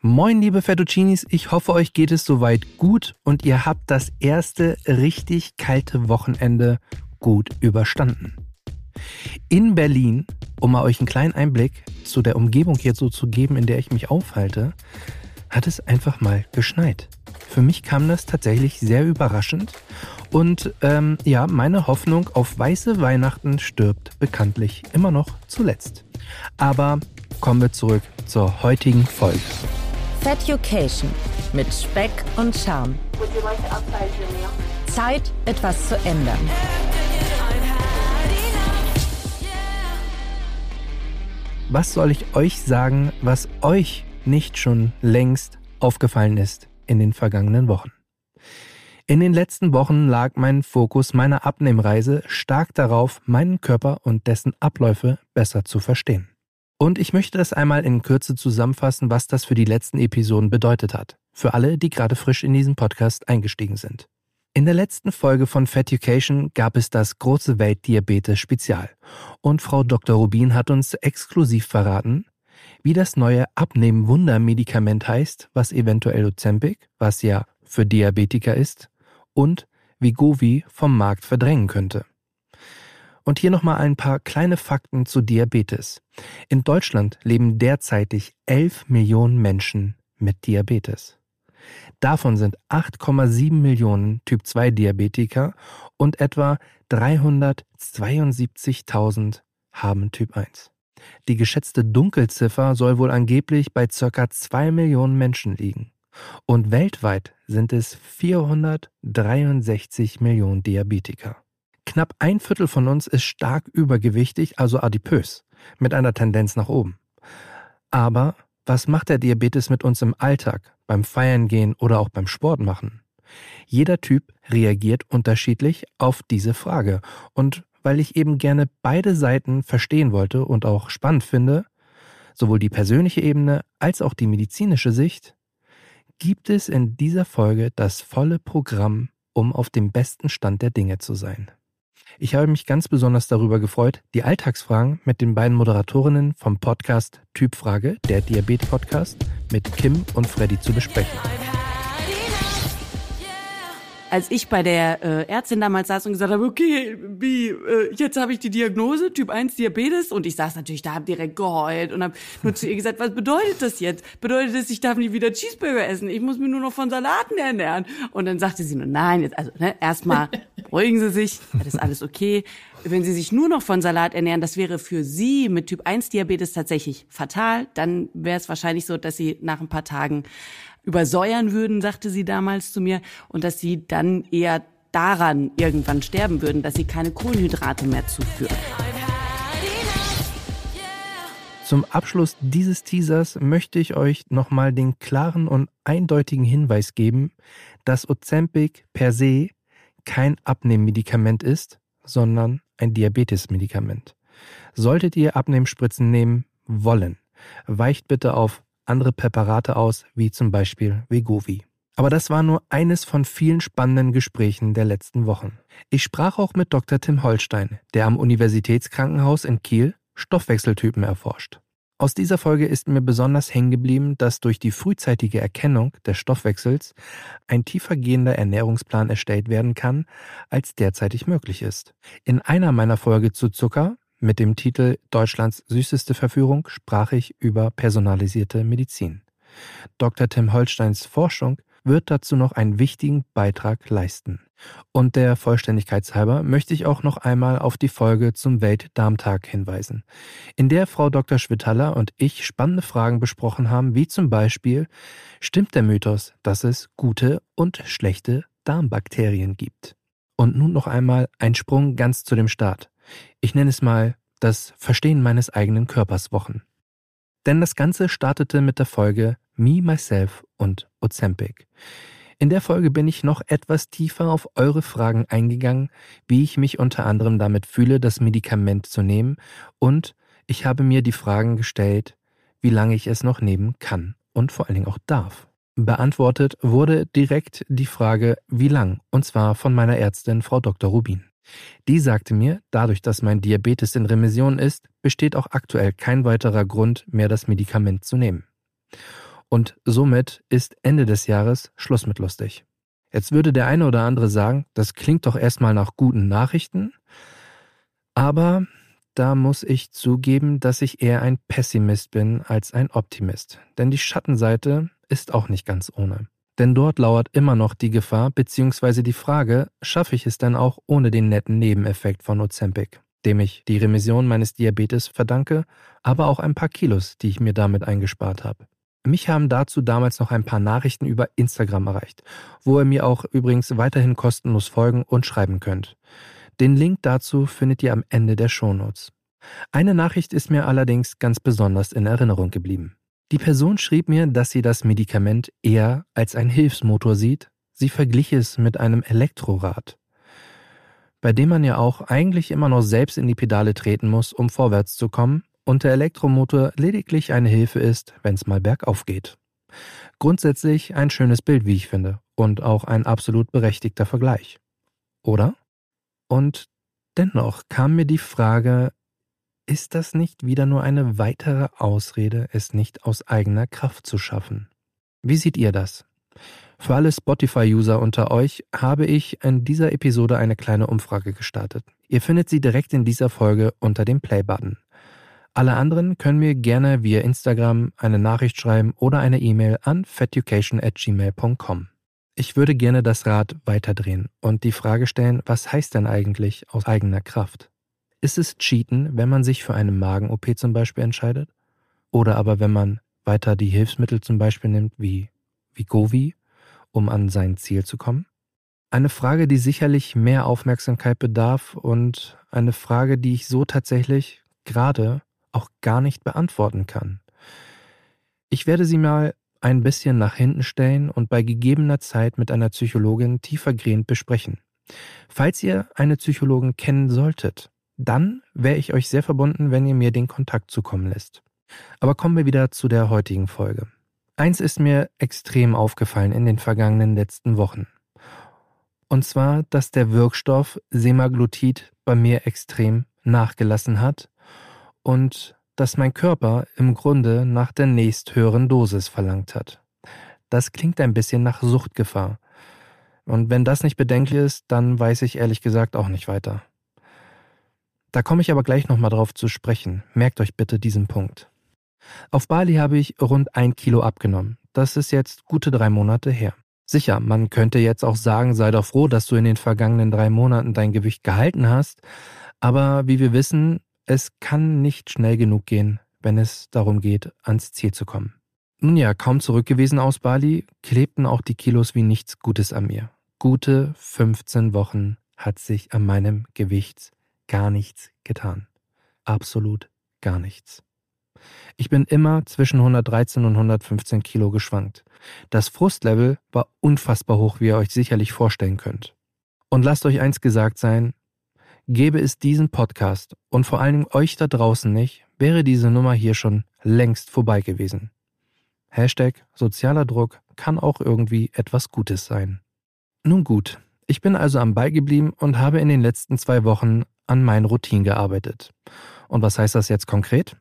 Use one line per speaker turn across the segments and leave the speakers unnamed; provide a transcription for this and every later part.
Moin, liebe Fettuccinis, ich hoffe, euch geht es soweit gut und ihr habt das erste richtig kalte Wochenende gut überstanden. In Berlin, um mal euch einen kleinen Einblick zu der Umgebung hier so zu geben, in der ich mich aufhalte, hat es einfach mal geschneit. Für mich kam das tatsächlich sehr überraschend und ähm, ja, meine Hoffnung auf weiße Weihnachten stirbt bekanntlich immer noch zuletzt. Aber kommen wir zurück zur heutigen Folge.
Feducation mit Speck und Charme. Zeit, etwas zu ändern.
Was soll ich euch sagen, was euch nicht schon längst aufgefallen ist in den vergangenen Wochen? In den letzten Wochen lag mein Fokus meiner Abnehmreise stark darauf, meinen Körper und dessen Abläufe besser zu verstehen. Und ich möchte das einmal in Kürze zusammenfassen, was das für die letzten Episoden bedeutet hat. Für alle, die gerade frisch in diesen Podcast eingestiegen sind. In der letzten Folge von Feducation gab es das große Weltdiabetes Spezial. Und Frau Dr. Rubin hat uns exklusiv verraten, wie das neue Abnehmen-Wunder-Medikament heißt, was eventuell Ozempic, was ja für Diabetiker ist, und wie Govi vom Markt verdrängen könnte. Und hier nochmal ein paar kleine Fakten zu Diabetes. In Deutschland leben derzeitig 11 Millionen Menschen mit Diabetes. Davon sind 8,7 Millionen Typ-2-Diabetiker und etwa 372.000 haben Typ 1. Die geschätzte Dunkelziffer soll wohl angeblich bei ca. 2 Millionen Menschen liegen. Und weltweit sind es 463 Millionen Diabetiker. Knapp ein Viertel von uns ist stark übergewichtig, also adipös, mit einer Tendenz nach oben. Aber was macht der Diabetes mit uns im Alltag, beim Feiern gehen oder auch beim Sport machen? Jeder Typ reagiert unterschiedlich auf diese Frage. Und weil ich eben gerne beide Seiten verstehen wollte und auch spannend finde, sowohl die persönliche Ebene als auch die medizinische Sicht, gibt es in dieser Folge das volle Programm, um auf dem besten Stand der Dinge zu sein. Ich habe mich ganz besonders darüber gefreut, die Alltagsfragen mit den beiden Moderatorinnen vom Podcast Typfrage, der Diabetes-Podcast, mit Kim und Freddy zu besprechen
als ich bei der äh, Ärztin damals saß und gesagt habe, okay, wie, äh, jetzt habe ich die Diagnose, Typ 1 Diabetes und ich saß natürlich da, hab direkt geheult und habe nur zu ihr gesagt, was bedeutet das jetzt? Bedeutet das, ich darf nie wieder Cheeseburger essen, ich muss mich nur noch von Salaten ernähren? Und dann sagte sie nur, nein, jetzt, also ne, erstmal beruhigen Sie sich, das ist alles okay. Wenn Sie sich nur noch von Salat ernähren, das wäre für Sie mit Typ 1 Diabetes tatsächlich fatal, dann wäre es wahrscheinlich so, dass Sie nach ein paar Tagen übersäuern würden, sagte sie damals zu mir, und dass sie dann eher daran irgendwann sterben würden, dass sie keine Kohlenhydrate mehr zuführen.
Zum Abschluss dieses Teasers möchte ich euch nochmal den klaren und eindeutigen Hinweis geben, dass Ozempic per se kein Abnehmmedikament ist, sondern ein Diabetesmedikament. Solltet ihr Abnehmspritzen nehmen wollen, weicht bitte auf andere Präparate aus, wie zum Beispiel Vegovi. Aber das war nur eines von vielen spannenden Gesprächen der letzten Wochen. Ich sprach auch mit Dr. Tim Holstein, der am Universitätskrankenhaus in Kiel Stoffwechseltypen erforscht. Aus dieser Folge ist mir besonders hängen geblieben, dass durch die frühzeitige Erkennung des Stoffwechsels ein tiefergehender Ernährungsplan erstellt werden kann, als derzeitig möglich ist. In einer meiner Folge zu Zucker mit dem Titel Deutschlands süßeste Verführung sprach ich über personalisierte Medizin. Dr. Tim Holsteins Forschung wird dazu noch einen wichtigen Beitrag leisten. Und der Vollständigkeit halber möchte ich auch noch einmal auf die Folge zum Weltdarmtag hinweisen, in der Frau Dr. Schwitaler und ich spannende Fragen besprochen haben, wie zum Beispiel, stimmt der Mythos, dass es gute und schlechte Darmbakterien gibt? Und nun noch einmal ein Sprung ganz zu dem Start. Ich nenne es mal das Verstehen meines eigenen Körpers Wochen. Denn das Ganze startete mit der Folge Me, Myself und Ozempic. In der Folge bin ich noch etwas tiefer auf eure Fragen eingegangen, wie ich mich unter anderem damit fühle, das Medikament zu nehmen und ich habe mir die Fragen gestellt, wie lange ich es noch nehmen kann und vor allen Dingen auch darf. Beantwortet wurde direkt die Frage, wie lang, und zwar von meiner Ärztin Frau Dr. Rubin. Die sagte mir, dadurch, dass mein Diabetes in Remission ist, besteht auch aktuell kein weiterer Grund mehr, das Medikament zu nehmen. Und somit ist Ende des Jahres Schluss mit lustig. Jetzt würde der eine oder andere sagen, das klingt doch erstmal nach guten Nachrichten, aber da muss ich zugeben, dass ich eher ein Pessimist bin als ein Optimist. Denn die Schattenseite ist auch nicht ganz ohne. Denn dort lauert immer noch die Gefahr bzw. die Frage, schaffe ich es denn auch ohne den netten Nebeneffekt von Ozempic, dem ich die Remission meines Diabetes verdanke, aber auch ein paar Kilos, die ich mir damit eingespart habe. Mich haben dazu damals noch ein paar Nachrichten über Instagram erreicht, wo ihr mir auch übrigens weiterhin kostenlos folgen und schreiben könnt. Den Link dazu findet ihr am Ende der Shownotes. Eine Nachricht ist mir allerdings ganz besonders in Erinnerung geblieben. Die Person schrieb mir, dass sie das Medikament eher als ein Hilfsmotor sieht. Sie verglich es mit einem Elektrorad, bei dem man ja auch eigentlich immer noch selbst in die Pedale treten muss, um vorwärts zu kommen, und der Elektromotor lediglich eine Hilfe ist, wenn es mal bergauf geht. Grundsätzlich ein schönes Bild, wie ich finde, und auch ein absolut berechtigter Vergleich. Oder? Und dennoch kam mir die Frage, ist das nicht wieder nur eine weitere Ausrede, es nicht aus eigener Kraft zu schaffen? Wie seht ihr das? Für alle Spotify-User unter euch habe ich in dieser Episode eine kleine Umfrage gestartet. Ihr findet sie direkt in dieser Folge unter dem Play-Button. Alle anderen können mir gerne via Instagram eine Nachricht schreiben oder eine E-Mail an feducation@gmail.com. Ich würde gerne das Rad weiterdrehen und die Frage stellen, was heißt denn eigentlich aus eigener Kraft? Ist es Cheaten, wenn man sich für eine Magen-OP zum Beispiel entscheidet? Oder aber wenn man weiter die Hilfsmittel zum Beispiel nimmt, wie, wie Govi, um an sein Ziel zu kommen? Eine Frage, die sicherlich mehr Aufmerksamkeit bedarf und eine Frage, die ich so tatsächlich gerade auch gar nicht beantworten kann. Ich werde sie mal ein bisschen nach hinten stellen und bei gegebener Zeit mit einer Psychologin tiefergehend besprechen. Falls ihr eine Psychologin kennen solltet, dann wäre ich euch sehr verbunden, wenn ihr mir den Kontakt zukommen lässt. Aber kommen wir wieder zu der heutigen Folge. Eins ist mir extrem aufgefallen in den vergangenen letzten Wochen. Und zwar, dass der Wirkstoff Semaglutid bei mir extrem nachgelassen hat und dass mein Körper im Grunde nach der nächsthöheren Dosis verlangt hat. Das klingt ein bisschen nach Suchtgefahr. Und wenn das nicht bedenklich ist, dann weiß ich ehrlich gesagt auch nicht weiter. Da komme ich aber gleich nochmal drauf zu sprechen. Merkt euch bitte diesen Punkt. Auf Bali habe ich rund ein Kilo abgenommen. Das ist jetzt gute drei Monate her. Sicher, man könnte jetzt auch sagen, sei doch froh, dass du in den vergangenen drei Monaten dein Gewicht gehalten hast. Aber wie wir wissen, es kann nicht schnell genug gehen, wenn es darum geht, ans Ziel zu kommen. Nun ja, kaum zurück gewesen aus Bali, klebten auch die Kilos wie nichts Gutes an mir. Gute 15 Wochen hat sich an meinem Gewicht gar nichts getan. Absolut gar nichts. Ich bin immer zwischen 113 und 115 Kilo geschwankt. Das Frustlevel war unfassbar hoch, wie ihr euch sicherlich vorstellen könnt. Und lasst euch eins gesagt sein, gäbe es diesen Podcast und vor allem euch da draußen nicht, wäre diese Nummer hier schon längst vorbei gewesen. Hashtag sozialer Druck kann auch irgendwie etwas Gutes sein. Nun gut, ich bin also am Ball geblieben und habe in den letzten zwei Wochen an meinen Routinen gearbeitet. Und was heißt das jetzt konkret?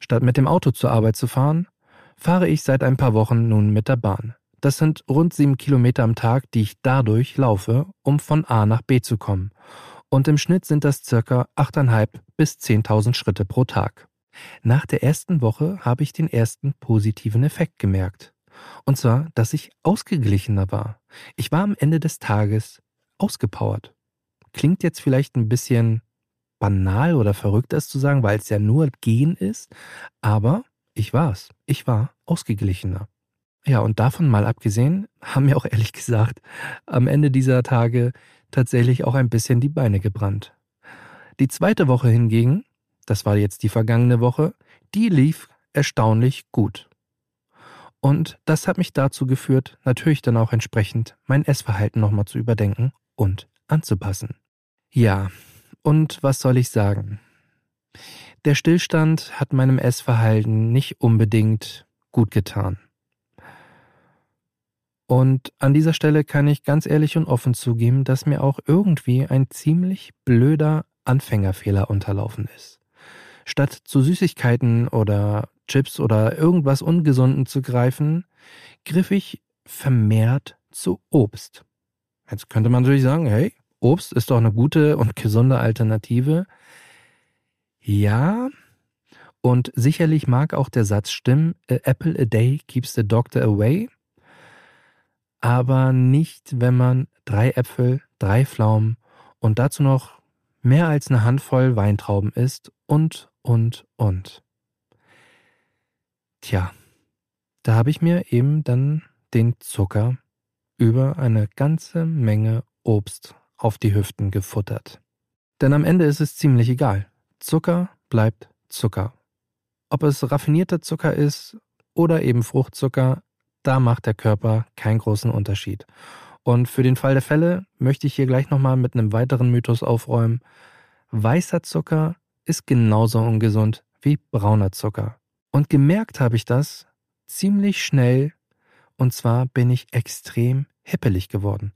Statt mit dem Auto zur Arbeit zu fahren, fahre ich seit ein paar Wochen nun mit der Bahn. Das sind rund sieben Kilometer am Tag, die ich dadurch laufe, um von A nach B zu kommen. Und im Schnitt sind das circa 8.500 bis 10.000 Schritte pro Tag. Nach der ersten Woche habe ich den ersten positiven Effekt gemerkt. Und zwar, dass ich ausgeglichener war. Ich war am Ende des Tages ausgepowert. Klingt jetzt vielleicht ein bisschen banal oder verrückt, das zu sagen, weil es ja nur Gehen ist, aber ich war's. Ich war ausgeglichener. Ja, und davon mal abgesehen, haben mir auch ehrlich gesagt am Ende dieser Tage tatsächlich auch ein bisschen die Beine gebrannt. Die zweite Woche hingegen, das war jetzt die vergangene Woche, die lief erstaunlich gut. Und das hat mich dazu geführt, natürlich dann auch entsprechend mein Essverhalten nochmal zu überdenken und anzupassen. Ja, und was soll ich sagen? Der Stillstand hat meinem Essverhalten nicht unbedingt gut getan. Und an dieser Stelle kann ich ganz ehrlich und offen zugeben, dass mir auch irgendwie ein ziemlich blöder Anfängerfehler unterlaufen ist. Statt zu Süßigkeiten oder Chips oder irgendwas Ungesunden zu greifen, griff ich vermehrt zu Obst. Jetzt könnte man natürlich sagen, hey, Obst ist doch eine gute und gesunde Alternative. Ja, und sicherlich mag auch der Satz stimmen, apple a day keeps the doctor away, aber nicht, wenn man drei Äpfel, drei Pflaumen und dazu noch mehr als eine Handvoll Weintrauben isst und, und, und. Tja, da habe ich mir eben dann den Zucker über eine ganze Menge Obst auf die Hüften gefuttert. Denn am Ende ist es ziemlich egal. Zucker bleibt Zucker. Ob es raffinierter Zucker ist oder eben Fruchtzucker, da macht der Körper keinen großen Unterschied. Und für den Fall der Fälle möchte ich hier gleich nochmal mit einem weiteren Mythos aufräumen. Weißer Zucker ist genauso ungesund wie brauner Zucker. Und gemerkt habe ich das ziemlich schnell. Und zwar bin ich extrem hippelig geworden.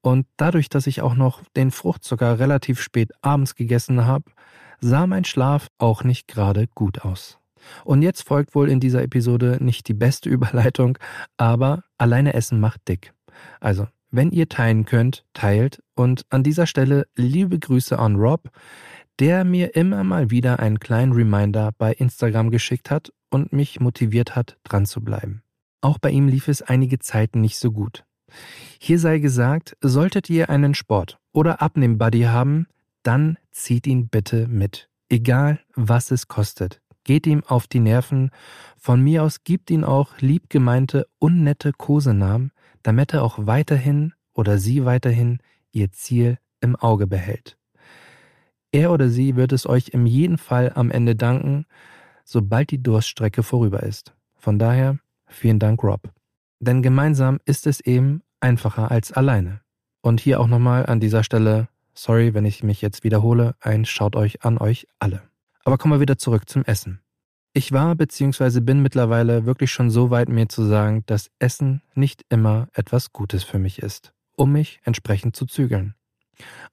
Und dadurch, dass ich auch noch den Fruchtzucker relativ spät abends gegessen habe, sah mein Schlaf auch nicht gerade gut aus. Und jetzt folgt wohl in dieser Episode nicht die beste Überleitung, aber alleine Essen macht dick. Also, wenn ihr teilen könnt, teilt. Und an dieser Stelle liebe Grüße an Rob, der mir immer mal wieder einen kleinen Reminder bei Instagram geschickt hat und mich motiviert hat, dran zu bleiben. Auch bei ihm lief es einige Zeiten nicht so gut. Hier sei gesagt, solltet ihr einen Sport- oder Abnehm-Buddy haben, dann zieht ihn bitte mit. Egal, was es kostet. Geht ihm auf die Nerven. Von mir aus gibt ihn auch liebgemeinte, unnette Kosenamen, damit er auch weiterhin oder sie weiterhin ihr Ziel im Auge behält. Er oder sie wird es euch in jedem Fall am Ende danken, sobald die Durststrecke vorüber ist. Von daher vielen Dank, Rob. Denn gemeinsam ist es eben einfacher als alleine. Und hier auch nochmal an dieser Stelle, sorry, wenn ich mich jetzt wiederhole, ein Schaut euch an euch alle. Aber kommen wir wieder zurück zum Essen. Ich war bzw. bin mittlerweile wirklich schon so weit, mir zu sagen, dass Essen nicht immer etwas Gutes für mich ist, um mich entsprechend zu zügeln.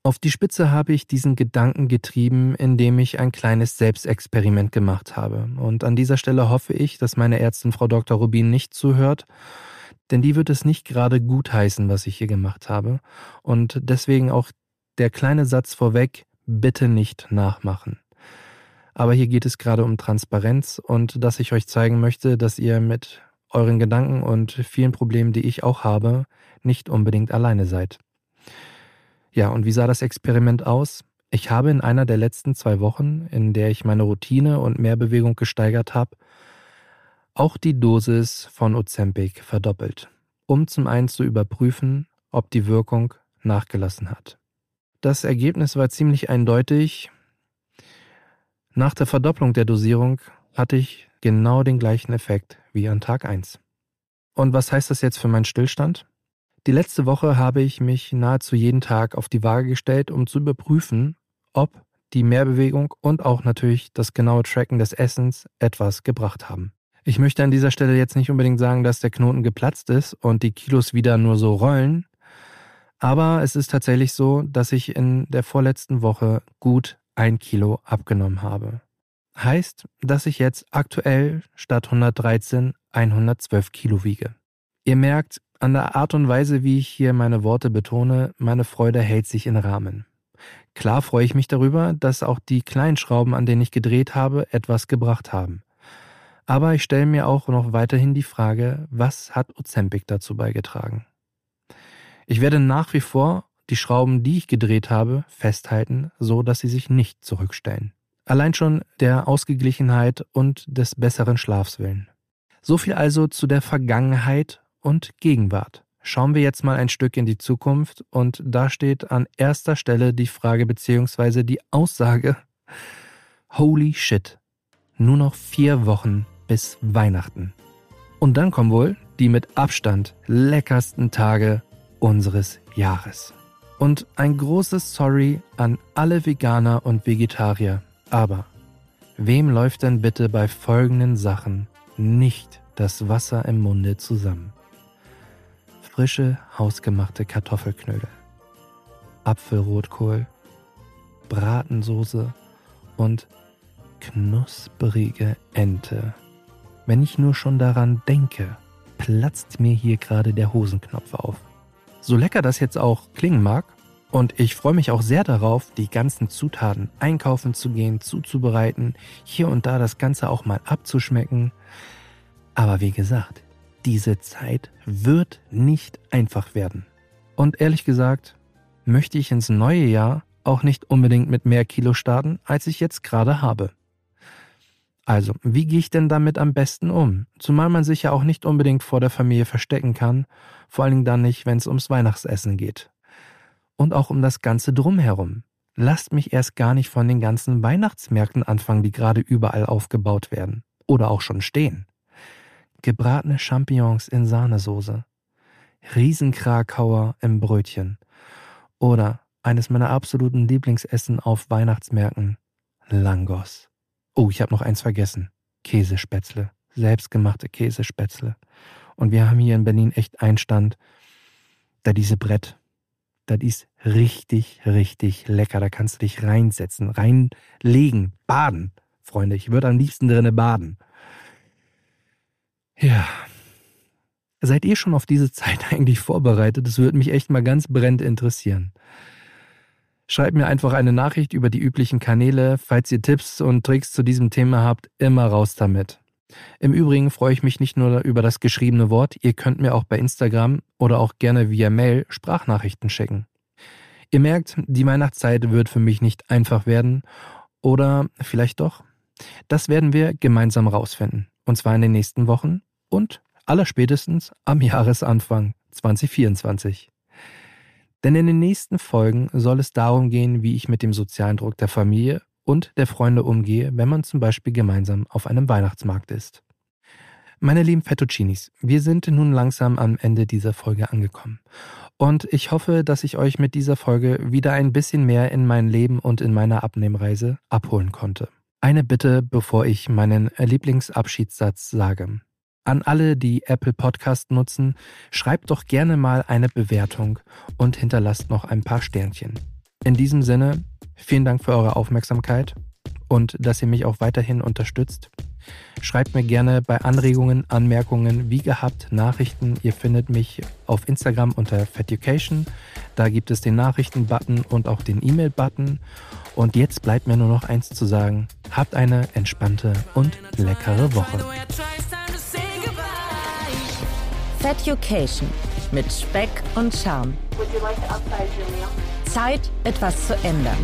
Auf die Spitze habe ich diesen Gedanken getrieben, indem ich ein kleines Selbstexperiment gemacht habe. Und an dieser Stelle hoffe ich, dass meine Ärztin Frau Dr. Rubin nicht zuhört, denn die wird es nicht gerade gut heißen, was ich hier gemacht habe. Und deswegen auch der kleine Satz vorweg, bitte nicht nachmachen. Aber hier geht es gerade um Transparenz und dass ich euch zeigen möchte, dass ihr mit euren Gedanken und vielen Problemen, die ich auch habe, nicht unbedingt alleine seid. Ja, und wie sah das Experiment aus? Ich habe in einer der letzten zwei Wochen, in der ich meine Routine und Mehrbewegung gesteigert habe, auch die Dosis von Ozempic verdoppelt, um zum einen zu überprüfen, ob die Wirkung nachgelassen hat. Das Ergebnis war ziemlich eindeutig. Nach der Verdopplung der Dosierung hatte ich genau den gleichen Effekt wie an Tag 1. Und was heißt das jetzt für meinen Stillstand? Die letzte Woche habe ich mich nahezu jeden Tag auf die Waage gestellt, um zu überprüfen, ob die Mehrbewegung und auch natürlich das genaue Tracken des Essens etwas gebracht haben. Ich möchte an dieser Stelle jetzt nicht unbedingt sagen, dass der Knoten geplatzt ist und die Kilos wieder nur so rollen, aber es ist tatsächlich so, dass ich in der vorletzten Woche gut ein Kilo abgenommen habe. Heißt, dass ich jetzt aktuell statt 113 112 Kilo wiege. Ihr merkt, an der Art und Weise, wie ich hier meine Worte betone, meine Freude hält sich in Rahmen. Klar freue ich mich darüber, dass auch die Kleinschrauben, an denen ich gedreht habe, etwas gebracht haben. Aber ich stelle mir auch noch weiterhin die Frage, was hat Ozempic dazu beigetragen? Ich werde nach wie vor die Schrauben, die ich gedreht habe, festhalten, so dass sie sich nicht zurückstellen. Allein schon der Ausgeglichenheit und des besseren Schlafs willen. So viel also zu der Vergangenheit und Gegenwart. Schauen wir jetzt mal ein Stück in die Zukunft und da steht an erster Stelle die Frage bzw. die Aussage, Holy shit, nur noch vier Wochen bis Weihnachten. Und dann kommen wohl die mit Abstand leckersten Tage unseres Jahres. Und ein großes Sorry an alle Veganer und Vegetarier. Aber wem läuft denn bitte bei folgenden Sachen nicht das Wasser im Munde zusammen? frische, hausgemachte Kartoffelknödel, Apfelrotkohl, Bratensoße und knusprige Ente Wenn ich nur schon daran denke, platzt mir hier gerade der Hosenknopf auf. So lecker das jetzt auch klingen mag, und ich freue mich auch sehr darauf, die ganzen Zutaten einkaufen zu gehen, zuzubereiten, hier und da das Ganze auch mal abzuschmecken. Aber wie gesagt, diese Zeit wird nicht einfach werden. Und ehrlich gesagt, möchte ich ins neue Jahr auch nicht unbedingt mit mehr Kilo starten, als ich jetzt gerade habe. Also, wie gehe ich denn damit am besten um? Zumal man sich ja auch nicht unbedingt vor der Familie verstecken kann, vor allen Dingen dann nicht, wenn es ums Weihnachtsessen geht. Und auch um das Ganze drumherum. Lasst mich erst gar nicht von den ganzen Weihnachtsmärkten anfangen, die gerade überall aufgebaut werden. Oder auch schon stehen. Gebratene Champignons in Sahnesoße. Riesenkrakauer im Brötchen. Oder eines meiner absoluten Lieblingsessen auf Weihnachtsmärkten. Langos. Oh, ich habe noch eins vergessen. Käsespätzle. Selbstgemachte Käsespätzle. Und wir haben hier in Berlin echt einen Stand, da diese Brett, das ist richtig, richtig lecker. Da kannst du dich reinsetzen, reinlegen, baden, Freunde. Ich würde am liebsten drinne baden. Ja. Seid ihr schon auf diese Zeit eigentlich vorbereitet? Das würde mich echt mal ganz brennend interessieren. Schreibt mir einfach eine Nachricht über die üblichen Kanäle. Falls ihr Tipps und Tricks zu diesem Thema habt, immer raus damit. Im Übrigen freue ich mich nicht nur über das geschriebene Wort, ihr könnt mir auch bei Instagram oder auch gerne via Mail Sprachnachrichten schicken. Ihr merkt, die Weihnachtszeit wird für mich nicht einfach werden oder vielleicht doch. Das werden wir gemeinsam rausfinden. Und zwar in den nächsten Wochen und allerspätestens am Jahresanfang 2024. Denn in den nächsten Folgen soll es darum gehen, wie ich mit dem sozialen Druck der Familie und der Freunde umgehe, wenn man zum Beispiel gemeinsam auf einem Weihnachtsmarkt ist. Meine lieben Fettuccinis, wir sind nun langsam am Ende dieser Folge angekommen. Und ich hoffe, dass ich euch mit dieser Folge wieder ein bisschen mehr in mein Leben und in meiner Abnehmreise abholen konnte. Eine Bitte, bevor ich meinen Lieblingsabschiedssatz sage. An alle, die Apple Podcast nutzen, schreibt doch gerne mal eine Bewertung und hinterlasst noch ein paar Sternchen. In diesem Sinne, vielen Dank für eure Aufmerksamkeit und dass ihr mich auch weiterhin unterstützt. Schreibt mir gerne bei Anregungen, Anmerkungen, wie gehabt, Nachrichten. Ihr findet mich auf Instagram unter Feducation. Da gibt es den Nachrichten-Button und auch den E-Mail-Button. Und jetzt bleibt mir nur noch eins zu sagen. Habt eine entspannte und leckere Woche.
Feducation mit Speck und Charme. Zeit, etwas zu ändern.